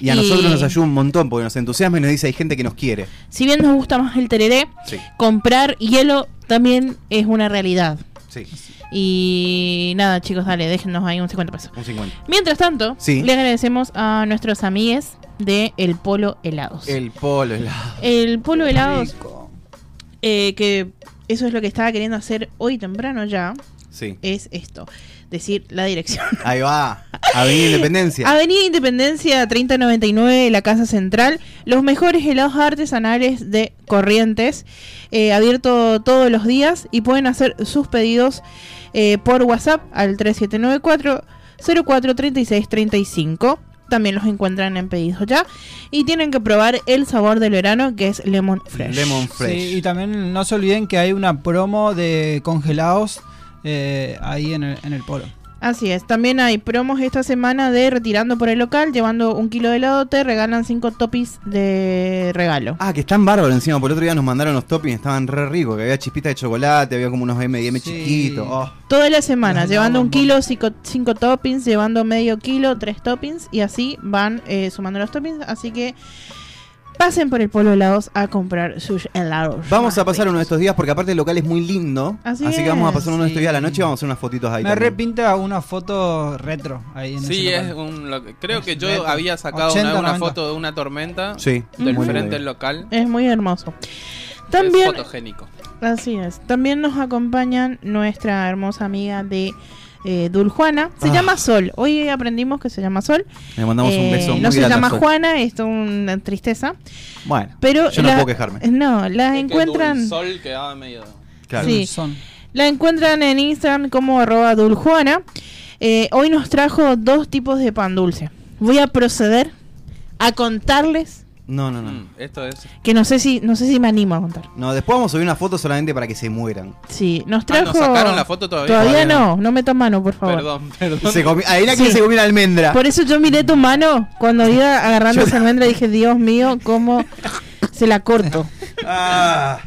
Y a Y- nosotros nos ayuda un montón porque nos entusiasma y nos dice hay gente que nos quiere. Si bien nos gusta más el tereré, Sí. comprar hielo también es una realidad. Sí, Y nada, chicos, dale, déjennos ahí un 50 pesos. un 50. Mientras tanto, Sí. le agradecemos a nuestros amigues de El Polo Helados. El polo helado. El Polo Helados, eh, que eso es lo que estaba queriendo hacer hoy temprano ya, Sí. es esto, decir la dirección. [laughs] Ahí va. Avenida Independencia. Avenida Independencia 3099, la Casa Central. Los mejores helados artesanales de Corrientes. eh, abierto todos los días y pueden hacer sus pedidos eh, por WhatsApp al 3794 043635. También los encuentran en pedidos ya. Y tienen que probar el sabor del verano que es Lemon Fresh. Lemon Sí, Fresh. y también no se olviden que hay una promo de congelados eh, ahí en el, en el polo. Así es, también hay promos esta semana de retirando por el local, llevando un kilo de helado, te regalan cinco topis de regalo. Ah, que están bárbaros encima. Por el otro día nos mandaron los toppings, estaban re ricos. Que había chispitas de chocolate, había como unos M&M Sí. chiquitos. Oh. Toda la semana, llevando un kilo, cinco, cinco toppings, llevando medio kilo, tres toppings, y así van eh, sumando los toppings. Así que pasen por el Polo Helados a comprar sus helados. Vamos a pasar uno de estos días porque aparte el local es muy lindo. Así Así, que vamos a es, pasar uno de estos días a la noche y vamos a hacer unas fotitos ahí. Me también. repinta una foto retro ahí en Sí, ese es local. un. lo- creo Es que yo retro. había sacado 80, una, una 90. foto de una tormenta Sí, del muy frente del local. Es muy hermoso. Es También, fotogénico. Así es, también nos acompañan nuestra hermosa amiga de eh, Duljuana. Se Ah. llama Sol. Hoy aprendimos que se llama Sol. Le mandamos un Eh, beso muy no se llama Sol. Juana, esto es una tristeza. Bueno, Pero yo no la- puedo quejarme. No, la Es que encuentran. sol quedaba medio. Claro. sí. Son. La encuentran en Instagram como arroba duljuana. Eh, hoy nos trajo dos tipos de pan dulce. Voy a proceder a contarles No, no, no. Mm, esto es. que no sé si no sé si me animo a contar. No, después vamos a subir una foto solamente para que se mueran. Sí, nos Ah, trajo. ¿nos sacaron la foto todavía? Todavía no, no meto mano, por favor. Perdón, perdón. Se comi- Ahí era que Sí. se comió la almendra. Por eso yo miré tu mano cuando iba agarrando [laughs] esa almendra y dije, Dios mío, cómo se la corto. [laughs] Ah.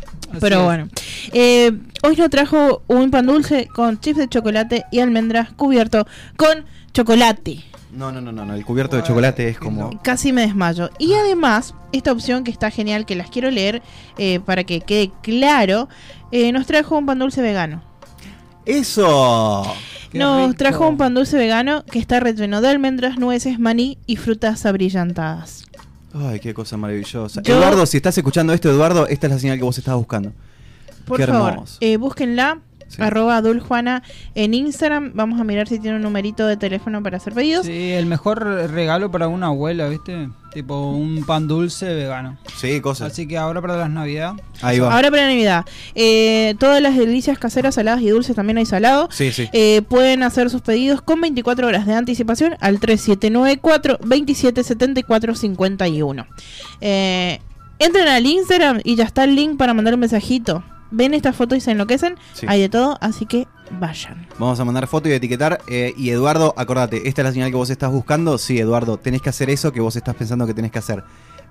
Pero bueno. Eh, hoy nos trajo un pan dulce con chips de chocolate y almendras cubierto con chocolate. No, no, no, no, el cubierto de chocolate es como... Casi me desmayo. Y además, esta opción que está genial, que las quiero leer eh, para que quede claro, eh, nos trajo un pan dulce vegano. ¡Eso! Nos rico. trajo un pan dulce vegano que está relleno de almendras, nueces, maní y frutas abrillantadas. Ay, qué cosa maravillosa. Yo- Eduardo, si estás escuchando esto, Eduardo, esta es la señal que vos estabas buscando. Por Qué favor, eh, búsquenla. Sí. Arroba Duljuana en Instagram. Vamos a mirar si tiene un numerito de teléfono para hacer pedidos. Sí, el mejor regalo para una abuela, ¿viste? Tipo un pan dulce vegano. Sí, cosas. Así que ahora para las navidades. Ahí va. Ahora para Navidad. Eh, todas las delicias caseras, saladas y dulces también hay salado. Sí, sí. Eh, pueden hacer sus pedidos con 24 horas de anticipación al 3794 2774 51. Eh, entren al Instagram y ya está el link para mandar un mensajito. Ven esta foto y se enloquecen. Sí. Hay de todo, así que vayan. Vamos a mandar foto y etiquetar. eh, y Eduardo, acordate, esta es la señal que vos estás buscando. Sí, Eduardo, tenés que hacer eso que vos estás pensando que tenés que hacer.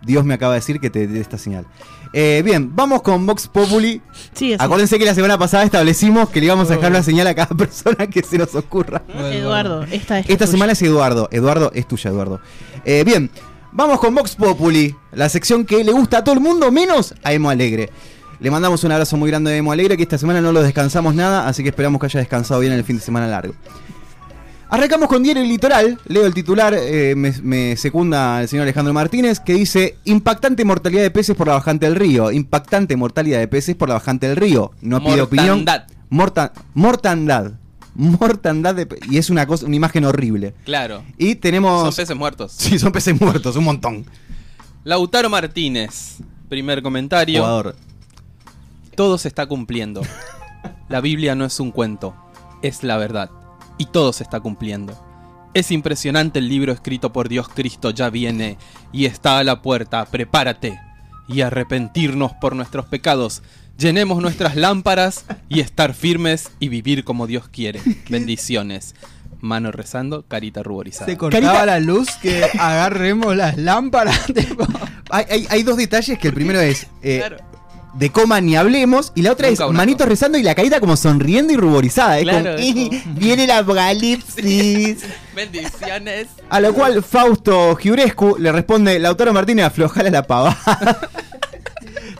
Dios me acaba de decir que te dé esta señal. Eh, bien, vamos con Vox Populi. Sí. Acuérdense que la semana pasada establecimos que le íbamos a dejar una señal a cada [laughs] persona que se nos ocurra. Eduardo, esta es Esta tuya. semana es Eduardo. Eduardo, es tuya, Eduardo. Eh, bien, Vamos con Vox Populi, la sección que le gusta a todo el mundo menos a Emo Alegre. Le mandamos un abrazo muy grande a Emo Alegre, que esta semana no lo descansamos nada, así que esperamos que haya descansado bien en el fin de semana largo. Arrancamos con Diario Litoral, leo el titular, eh, me, me secunda el señor Alejandro Martínez, que dice, impactante mortalidad de peces por la bajante del río, impactante mortalidad de peces por la bajante del río. No pide opinión. Mortandad. Morta- mortandad. Mortandad de pe- y es una cosa, una imagen horrible. Claro. Y tenemos... Son peces muertos. [laughs] Sí, son peces muertos, un montón. Lautaro Martínez. Primer comentario. Jugador. Todo se está cumpliendo. La Biblia no es un cuento, es la verdad. Y todo se está cumpliendo. Es impresionante el libro escrito por Dios Cristo ya viene y está a la puerta. Prepárate y arrepentirnos por nuestros pecados. Llenemos nuestras lámparas y estar firmes y vivir como Dios quiere. [laughs] Bendiciones. Mano rezando, carita ruborizada. Se cortaba Carita- la luz que [laughs] agarremos las lámparas. [laughs] Hay, hay- hay dos detalles que el primero es eh, Claro. De coma ni hablemos y la otra Nunca es una manitos cosa. rezando y la carita como sonriendo y ruborizada. Es Claro, como, es [laughs] como- viene el apocalipsis. [laughs] Bendiciones. A lo cual Fausto Giurescu le responde, Lautaro Martínez, aflojala la pavada. [laughs]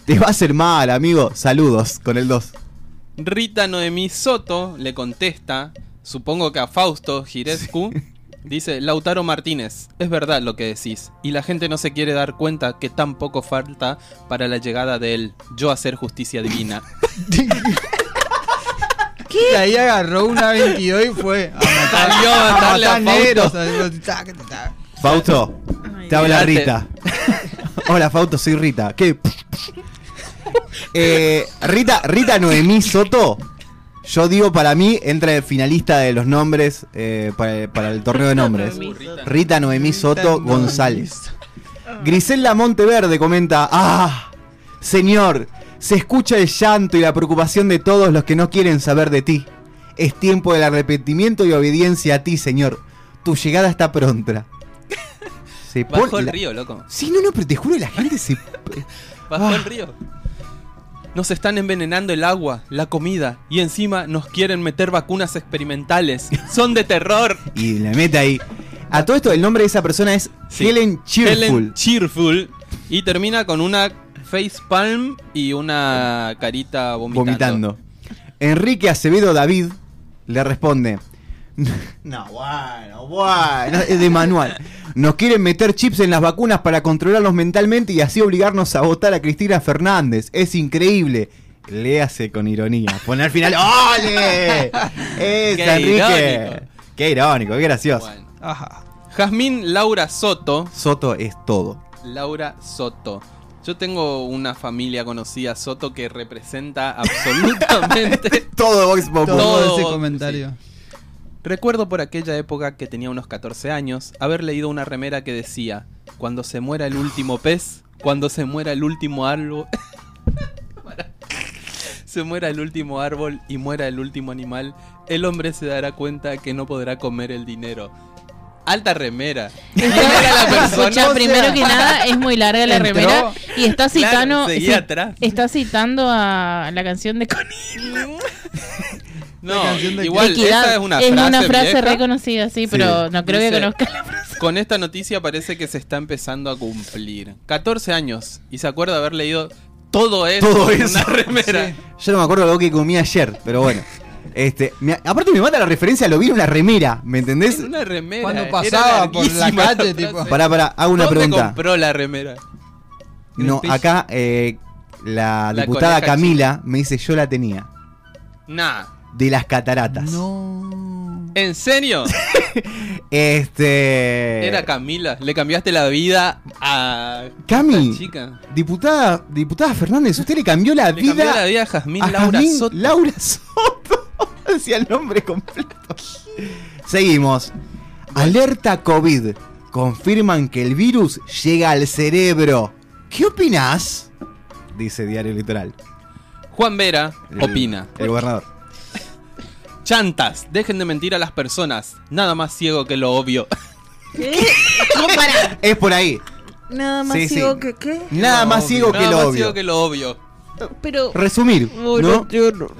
Te va a hacer mal, amigo. Saludos con el 2. Rita Noemí Soto le contesta, supongo que a Fausto Girescu, dice, Lautaro Martínez, es verdad lo que decís, y la gente no se quiere dar cuenta que tan poco falta para la llegada de él, yo hacer justicia divina. [laughs] Y ahí agarró una 22 y fue a matar, Salió a matarle a matar negros, Fausto. Fausto, te habla. Rita. [laughs] Hola Fausto, soy Rita. ¿Qué? Eh, Rita, Rita Noemí Soto, yo digo para mí, entra de finalista de los nombres eh, para, para el torneo de nombres. Rita Noemí Soto González. Griselda Monteverde comenta, ah, señor, se escucha el llanto y la preocupación de todos los que no quieren saber de ti. Es tiempo del arrepentimiento y obediencia a ti, señor. Tu llegada está pronta. Se Bajó el la- río, loco. Sí, no, no, pero te juro, la gente se... [laughs] Bajó Ah. el río. Nos están envenenando el agua, la comida, y encima nos quieren meter vacunas experimentales. [laughs] Son de terror. Y le mete ahí. A todo esto, el nombre de esa persona es Sí. Helen Cheerful. Helen Cheerful. Y termina con una face palm y una carita vomitando. vomitando. Enrique Acevedo David le responde. No, bueno, bueno, es de manual. Nos quieren meter chips en las vacunas para controlarlos mentalmente y así obligarnos a votar a Cristina Fernández. Es increíble. Léase con ironía. Pone al final. ¡Ole! [laughs] Es Qué Enrique. irónico. Qué irónico, qué gracioso. Bueno. Ajá. Jazmín Laura Soto. Soto es todo. Laura Soto. Yo tengo una familia conocida Soto que representa absolutamente. [laughs] Todo Vox Populi. Todo, Todo, ese sí. Recuerdo por aquella época que tenía unos 14 años haber leído una remera que decía: Cuando se muera el último pez, cuando se muera el último árbol. [laughs] Se muera el último árbol y muera el último animal, el hombre se dará cuenta que no podrá comer el dinero. Alta remera. [laughs] ¿Quién era la persona? Escucha, primero que nada, es muy larga la entró- remera y está citando, seguía sí, atrás. está citando a la canción de Connie. [laughs] No, de igual, Equidad. esa es una frase. vieja. reconocida, sí, pero no creo que conozca la frase. Con esta noticia parece que se está empezando a cumplir. 14 años y se acuerda de haber leído todo eso Todo en eso. una remera. Yo no me acuerdo lo que comí ayer, pero bueno. Este, me- aparte me mata la referencia, lo vi en una remera, ¿me entendés? En una remera. Cuando pasaba por la calle, frase. tipo. Pará, pará, hago una ¿Dónde pregunta. compró la remera? No, acá eh, la, La diputada Camila me dice yo la tenía. Nah. De las cataratas. No. ¿En serio? [laughs] Este. Era Camila. Le cambiaste la vida a. Cami. chica. Diputada, diputada Fernández, usted le cambió la Le vida. cambió la vida a Jazmín a Laura Jazmín Soto. Laura Soto. [laughs] Decía el nombre completo. Seguimos. Alerta COVID. Confirman que el virus llega al cerebro. ¿Qué opinás? Dice Diario Litoral. Juan Vera El- opina. El gobernador. Chantas, dejen de mentir a las personas. Nada más ciego que lo obvio. [laughs] Es por ahí. Nada más Sí, sí. ciego que qué. Nada más ciego que Nada lo más obvio. ciego que lo obvio. Pero Resumir, ¿no?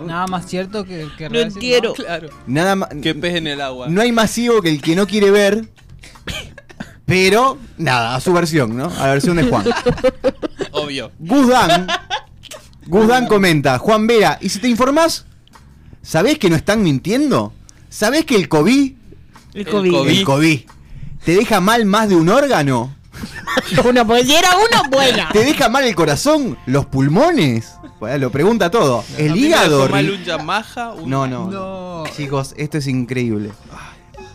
Nada más cierto que, que No real, entiendo. Claro. Nada más. Que pez en el agua. No hay más ciego que el que no quiere ver. Pero, nada, a su versión, ¿no? A la versión de Juan. Obvio. Guzdan. Guzdan comenta, Juan Vera, ¿y si te informás? ¿Sabés que no están mintiendo? ¿Sabés que el COVID, El El COVID. El COVID, te deja mal más de un órgano? Uno, pues si era uno, buena. ¿Te deja mal el corazón? ¿Los pulmones? Bueno, lo pregunta todo. El mí me hígado. mal un Yamaha, un- No, no, No. Chicos, esto es increíble.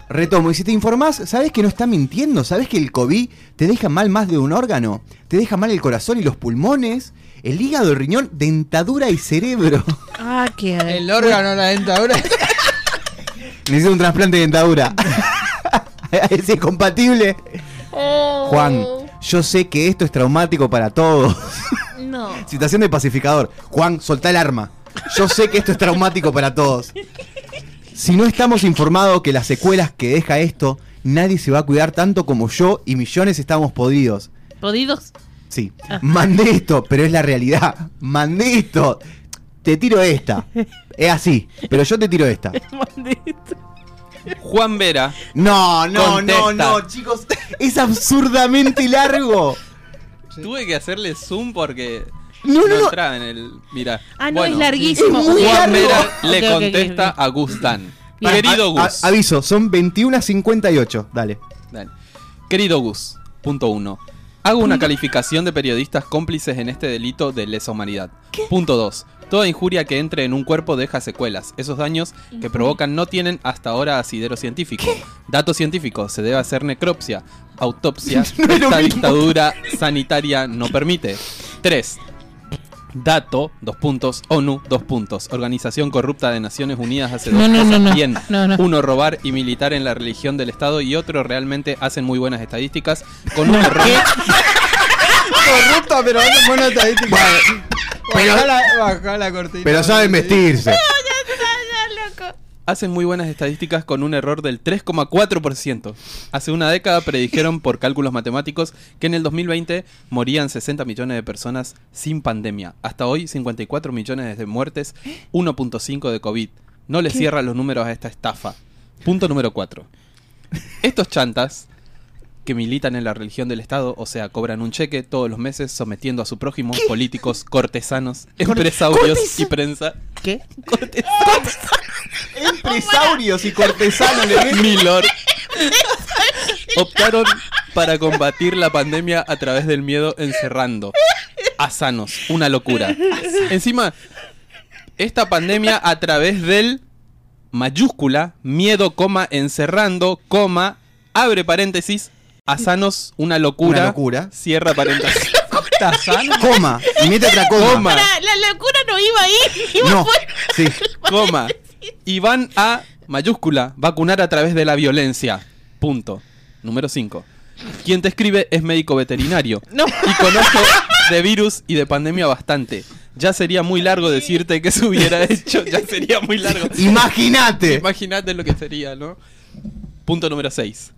Retomo, y si te informás, ¿sabés que no está mintiendo? ¿Sabés que el COVID te deja mal más de un órgano? ¿Te deja mal el corazón y los pulmones? El hígado, el riñón, dentadura y cerebro. Ah, qué. El órgano, la dentadura. Necesito un trasplante de dentadura. [laughs] ¿Es incompatible? Oh. Juan, yo sé que esto es traumático para todos. No. Situación de pacificador. Juan, soltá el arma. Yo sé que esto es traumático para todos. Si no estamos informados que las secuelas que deja esto, nadie se va a cuidar tanto como yo y millones estamos podidos. ¿Podidos? Sí. Mandé esto, pero es la realidad. Mandé esto. Te tiro esta. Es así, pero yo te tiro esta. [laughs] Maldito. Juan Vera. No, no, Contesta. no, no, chicos. Es absurdamente largo. Tuve que hacerle zoom porque No, no, no. entraba en el. Mira. Ah, no, Bueno, es larguísimo. es muy Juan largo. Vera le contesta a Gustan. Bien. Querido A- a- Gus. aviso, son 21 a 58. Dale. Dale. Querido Gus, punto uno. Hago una calificación de periodistas cómplices en este delito de lesa humanidad. Punto 2. Toda injuria que entre en un cuerpo deja secuelas. Esos daños que provocan no tienen hasta ahora asidero científico. Dato científico, se debe hacer necropsia, autopsia. [laughs] No esta dictadura sanitaria no permite. 3. Dato, dos puntos, ONU, dos puntos. Organización corrupta de Naciones Unidas hace dos No, no, cosas no, no. bien. No, no. Uno, robar y militar en la religión del Estado y otro, realmente hacen muy buenas estadísticas con un error. Corrupta, pero hace buena estadística. Pero- Bajá la, bajá la cortina. Pero saben vestirse. Hacen muy buenas estadísticas con un error del 3,4%. Hace una década predijeron por cálculos matemáticos que en el 2020 morían 60 millones de personas sin pandemia. Hasta hoy 54 millones de muertes, 1.5 de COVID. No le cierran los números a esta estafa. Punto número 4. Estos chantas que militan en la religión del Estado, o sea, cobran un cheque todos los meses sometiendo a su prójimo, políticos, cortesanos, empresarios cortesa- y prensa. ¿Qué? [laughs] Empresarios y cortesanos Milord optaron para combatir la pandemia a través del miedo encerrando a sanos, una locura. Encima, esta pandemia a través del mayúscula, miedo, coma, encerrando, coma, abre paréntesis, a sanos, una locura, Una locura. cierra paréntesis. [laughs] ¿Estás sano? Coma. Y mete otra coma. Coma. La, la locura no iba ahí. Iba No. fuera. Sí. [laughs] coma. Y van a mayúscula, vacunar a través de la violencia. Punto. Número 5. Quien te escribe es médico veterinario. [laughs] No. Y conoce de virus y de pandemia bastante. Ya sería muy largo decirte que se hubiera hecho. Ya sería muy largo. Imagínate. Imagínate lo que sería, ¿no? Punto número 6.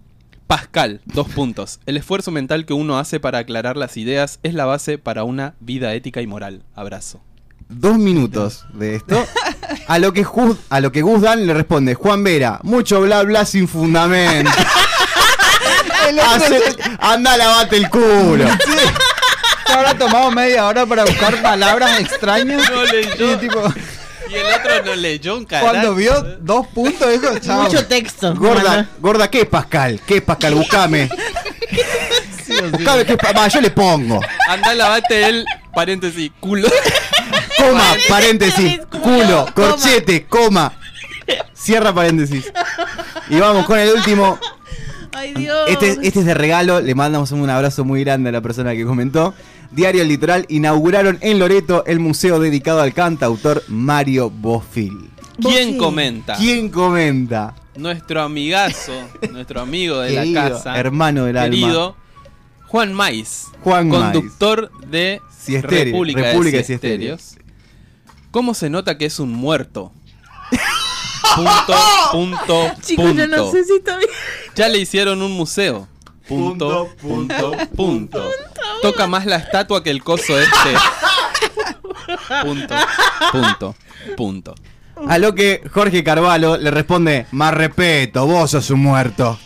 Pascal, dos puntos. El esfuerzo mental que uno hace para aclarar las ideas es la base para una vida ética y moral. Abrazo. Dos minutos de esto. A lo que Gus, a lo que Gus Dan le responde, Juan Vera, mucho bla bla sin fundamento. [laughs] Hace- anda, lavate el culo. Se habrá tomado media hora para buscar palabras extrañas. No. Y tipo, Y el otro no leyó un carajo. cuando vio dos puntos, dijo, chao. Mucho texto. Gorda, gorda, ¿qué es Pascal? ¿Qué es Pascal? Buscame. Sí [laughs] sí. Buscame qué es Pa- va, yo le pongo. Anda, lavate el paréntesis, culo. Coma, paréntesis, culo, culo, coma. corchete, coma. Cierra paréntesis. Y vamos con el último. Ay, Dios. Este, este es de regalo, le mandamos un abrazo muy grande a la persona que comentó. Diario El Litoral inauguraron en Loreto el museo dedicado al cantautor Mario Bofil. ¿Quién comenta? ¿Quién comenta? Nuestro amigazo, nuestro amigo de Querido, la casa. hermano del alma. querido, Juan Maiz. Juan Maiz. Conductor de Siesterio, República, República de. ¿Cómo se nota que es un muerto? [laughs] punto, punto, Chicos, punto. yo no sé si está bien. Ya le hicieron un museo. Punto, punto, punto. Toca más la estatua que el coso este. Punto, punto, punto. A lo que Jorge Carvalho le responde, más respeto, vos sos un muerto.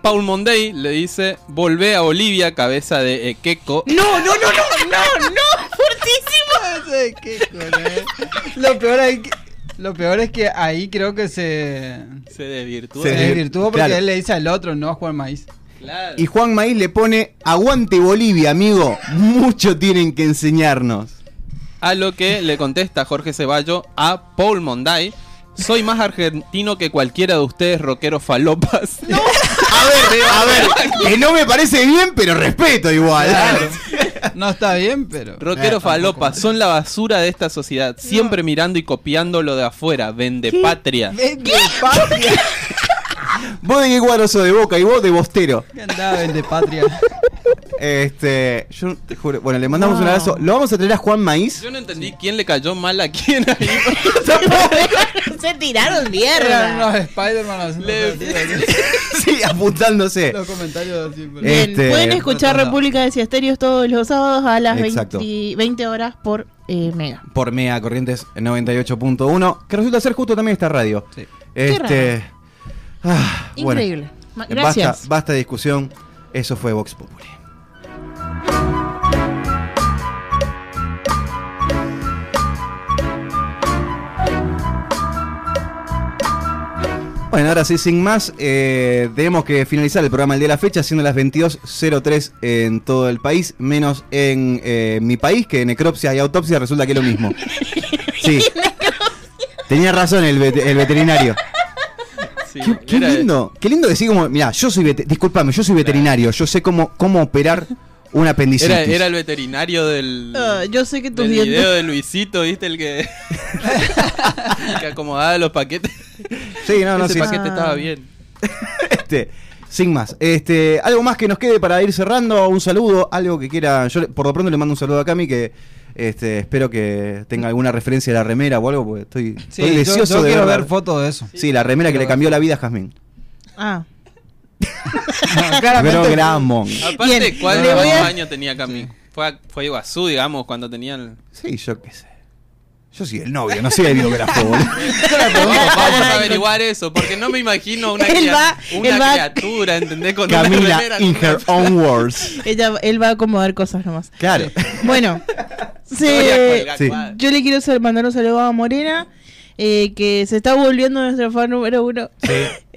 Paul Monday le dice, volvé a Bolivia, cabeza de Ekeko. No, no, no, no, no, no, fuertísimo. Ese qué con él. Lo peor es que, lo peor es que ahí creo que se, Se desvirtuó. se desvirtuó porque claro. él le dice al otro, no a Juan Maíz. Claro. Y Juan Maíz le pone, aguante Bolivia, amigo. Mucho tienen que enseñarnos. A lo que le contesta Jorge Ceballo a Paul Monday. Soy más argentino que cualquiera de ustedes, rockeros falopas. [laughs] A ver, a ver, que no me parece bien, pero respeto igual. [laughs] No está bien, pero. Rockeros falopas son la basura de esta sociedad, siempre mirando y copiando lo de afuera, vende patria. Vende patria. Vos de qué cuadro sos de boca y vos de bostero. ¿Qué andaba vende patria? [laughs] Este, yo te juro. Bueno, le mandamos un abrazo. Lo vamos a traer a Juan Maíz. Yo no entendí quién le cayó mal a quién ahí. [laughs] [laughs] Se tiraron Eran mierda. unos Spider-Man Le- sí, apuntándose. los comentarios así. pero- Bien, Este- pueden escuchar No, no. República de Ciasterios todos los sábados a las Exacto. 20, 20 horas por eh, Mega. Por Mega Corrientes 98.1. Que resulta ser justo también esta radio. Sí. Este. Ah, bueno. Increíble. Basta, Gracias. basta de discusión. Eso fue Vox Populi. Bueno, ahora sí, sin más, eh, tenemos que finalizar el programa el día de la fecha, siendo las 22.03 en todo el país, menos en eh, mi país, que necropsia y autopsia resulta que es lo mismo. [laughs] Sí. Tenía razón el, vet- el veterinario. Sí, Qué, lindo, qué lindo decir como, mira, yo soy, discúlpame, yo soy veterinario, yo sé cómo, cómo operar una apendicitis. Era, era el veterinario del, Ah, yo sé que tus del dientes. video de Luisito, ¿viste? El que, [laughs] que acomodaba los paquetes. Sí, no, no, Ese sí, paquete Ah. estaba bien. [laughs] Este, sin más, este, algo más que nos quede para ir cerrando, un saludo, algo que quiera, yo por lo pronto le mando un saludo a Cami que este, espero que tenga alguna referencia a la remera o algo, porque estoy, Sí, estoy yo, deseoso yo de quiero ver fotos de eso. Sí, la remera que le ver. cambió la vida a Jazmín. Ah, No, [laughs] claramente. Programón. Aparte, Bien, ¿cuántos años tenía Cami? Fue, a- fue a Iguazú, digamos, cuando tenían... Sí, yo qué sé. Yo soy el novio, no soy el biógrafo. [laughs] Vamos, a averiguar eso, porque no me imagino una, Él va- una él va- criatura, ¿entendés? Con una Camila remera in una- her own words. ella, él va a acomodar cosas nomás. Claro. Bueno, [laughs] se- sí. yo le quiero mandar un saludo a Morena, eh, que se está volviendo nuestro fan número uno. [laughs]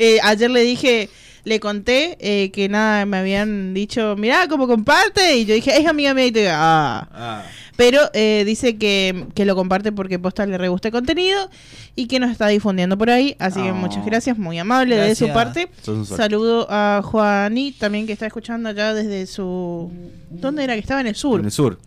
Eh, ayer le dije, le conté eh, que nada, me habían dicho, mirá cómo comparte, y yo dije, es amiga mía, y te digo, ah. Pero eh, dice que, que lo comparte porque posta le re gusta el contenido y que nos está difundiendo por ahí. Así que Oh. muchas gracias, muy amable de su Gracias. parte. Saludo a Juaní también que está escuchando allá desde su... ¿Dónde era? Que estaba en el sur. En el sur.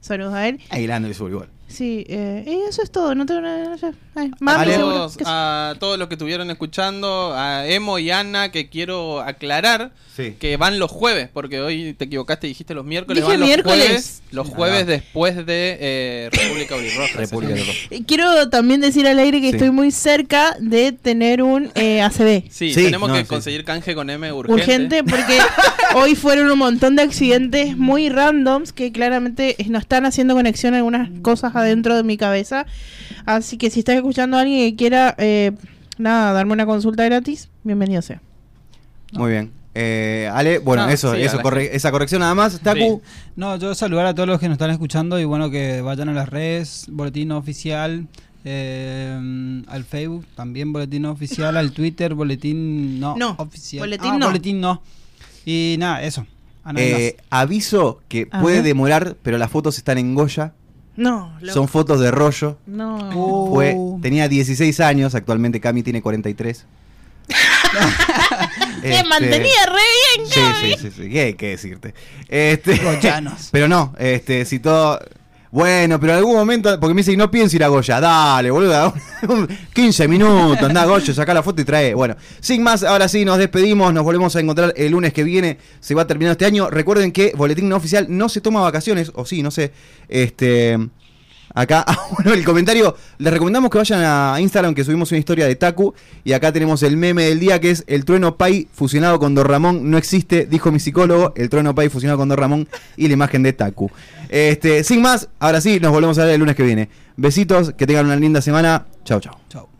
Saludos a él. Ahí grande el sur igual. Sí, eh, y eso es todo. No tengo nada. No sé. Ay, mami, Ale. seguro. Saludos ¿Qué sé? a todos los que estuvieron escuchando, a Emo y Ana, que quiero aclarar Sí. que van los jueves, porque hoy te equivocaste y dijiste los miércoles, Dije van los miércoles. jueves, los jueves después de eh, República Brilroja. República Quiero también decir al aire que Sí. estoy muy cerca de tener un eh, ACB. Sí, Sí, tenemos no, que sí. conseguir canje con M urgente. Urgente porque [laughs] hoy fueron un montón de accidentes muy randoms que claramente no están haciendo conexión a algunas cosas adentro de mi cabeza. Así que si estás escuchando a alguien que quiera, eh, nada, darme una consulta gratis, bienvenido sea. Muy bien. Eh, Ale, bueno, No, eso, sí, eso a la corre- esa corrección nada más. Taku, No, yo saludar a todos los que nos están escuchando y bueno, que vayan a las redes, boletín oficial, eh, al Facebook, también boletín oficial, al Twitter, boletín no, No, oficial. boletín Ah, no. boletín no. Y nada, eso. Eh, aviso que puede demorar, pero las fotos están en Goya. No, loco. Son fotos de rollo. No. Fue, tenía 16 años, actualmente Cami tiene 43. Se [laughs] Este, mantenía re bien, Sí, Gaby. sí, sí, sí, ¿qué hay que decirte? Este, Goyanos. [laughs] pero no, este, si todo... Bueno, pero en algún momento, porque me dice, no pienso ir a Goya, dale, boludo, 15 minutos, anda Goya, saca la foto y trae. Bueno, sin más, ahora sí, nos despedimos, nos volvemos a encontrar el lunes que viene, se va terminando este año. Recuerden que Boletín No Oficial no se toma vacaciones, o sí, no sé, este... Acá, [laughs] ah, bueno, el comentario, les recomendamos que vayan a Instagram que subimos una historia de Taku y acá tenemos el meme del día que es el trueno Pai fusionado con Don Ramón no existe, dijo mi psicólogo, el trueno Pai fusionado con Don Ramón y la imagen de Taku. Este, sin más, ahora sí, nos volvemos a ver el lunes que viene. Besitos, que tengan una linda semana. Chao, chao. Chao.